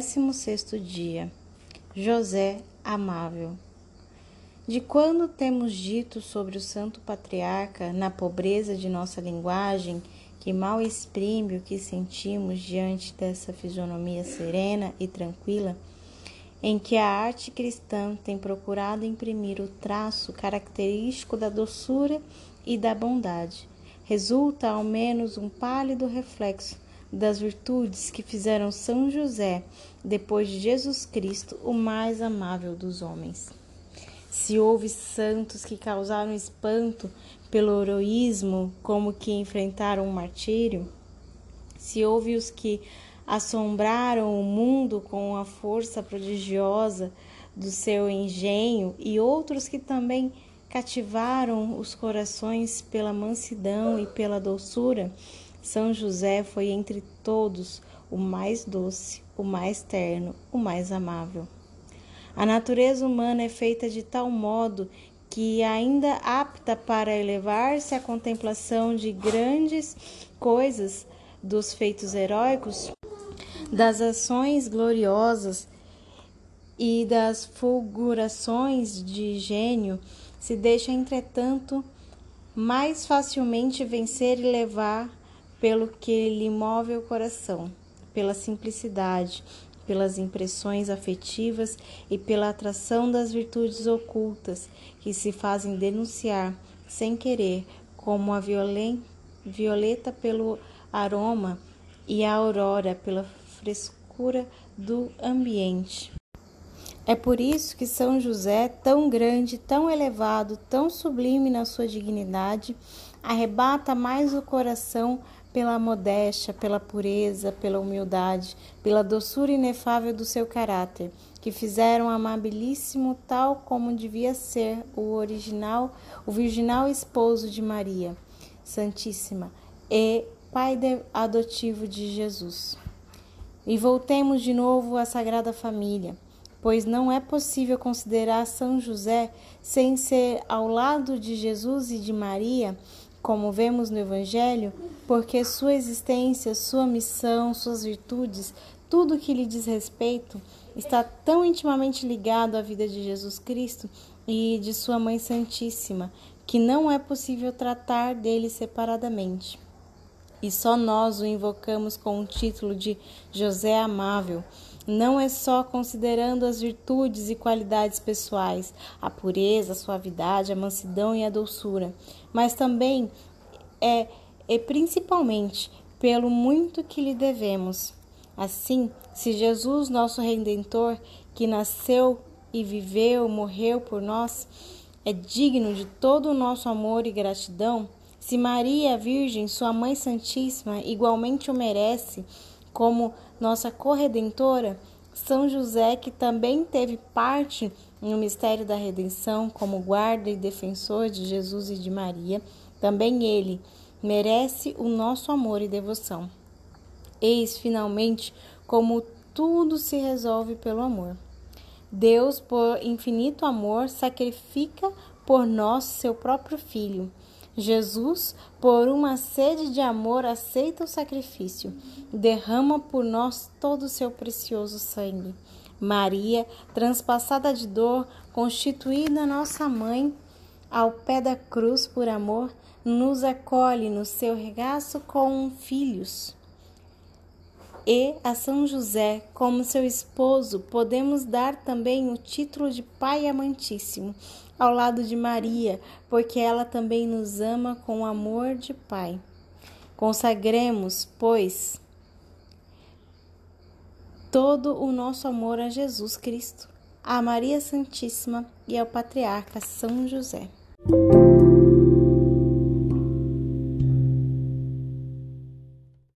16 dia. José amável. De quando temos dito sobre o santo patriarca, na pobreza de nossa linguagem, que mal exprime o que sentimos diante dessa fisionomia serena e tranquila, em que a arte cristã tem procurado imprimir o traço característico da doçura e da bondade, resulta ao menos um pálido reflexo das virtudes que fizeram São José, depois de Jesus Cristo, o mais amável dos homens. Se houve santos que causaram espanto pelo heroísmo, como que enfrentaram o martírio, se houve os que assombraram o mundo com a força prodigiosa do seu engenho e outros que também cativaram os corações pela mansidão e pela doçura, são José foi entre todos o mais doce, o mais terno, o mais amável. A natureza humana é feita de tal modo que, ainda apta para elevar-se à contemplação de grandes coisas, dos feitos heróicos, das ações gloriosas e das fulgurações de gênio, se deixa, entretanto, mais facilmente vencer e levar pelo que lhe move o coração, pela simplicidade, pelas impressões afetivas e pela atração das virtudes ocultas que se fazem denunciar sem querer, como a violeta pelo aroma e a aurora pela frescura do ambiente. É por isso que São José, tão grande, tão elevado, tão sublime na sua dignidade, arrebata mais o coração pela modéstia, pela pureza, pela humildade, pela doçura inefável do seu caráter, que fizeram amabilíssimo tal como devia ser o original, o virginal esposo de Maria Santíssima e pai adotivo de Jesus. E voltemos de novo à Sagrada Família, pois não é possível considerar São José sem ser ao lado de Jesus e de Maria como vemos no Evangelho, porque sua existência, sua missão, suas virtudes, tudo que lhe diz respeito, está tão intimamente ligado à vida de Jesus Cristo e de sua Mãe Santíssima, que não é possível tratar dele separadamente. E só nós o invocamos com o título de José Amável, não é só considerando as virtudes e qualidades pessoais, a pureza, a suavidade, a mansidão e a doçura, mas também é e principalmente pelo muito que lhe devemos. Assim, se Jesus, nosso redentor, que nasceu e viveu, morreu por nós, é digno de todo o nosso amor e gratidão, se Maria, Virgem, sua Mãe Santíssima, igualmente o merece, como nossa corredentora, São José, que também teve parte no mistério da redenção como guarda e defensor de Jesus e de Maria, também ele merece o nosso amor e devoção. Eis finalmente como tudo se resolve pelo amor. Deus, por infinito amor, sacrifica por nós seu próprio Filho Jesus, por uma sede de amor, aceita o sacrifício, derrama por nós todo o seu precioso sangue. Maria, transpassada de dor, constituída nossa mãe, ao pé da cruz por amor, nos acolhe no seu regaço com filhos. E a São José, como seu esposo, podemos dar também o título de Pai amantíssimo, ao lado de Maria, porque ela também nos ama com amor de Pai. Consagremos, pois, todo o nosso amor a Jesus Cristo, a Maria Santíssima e ao Patriarca São José.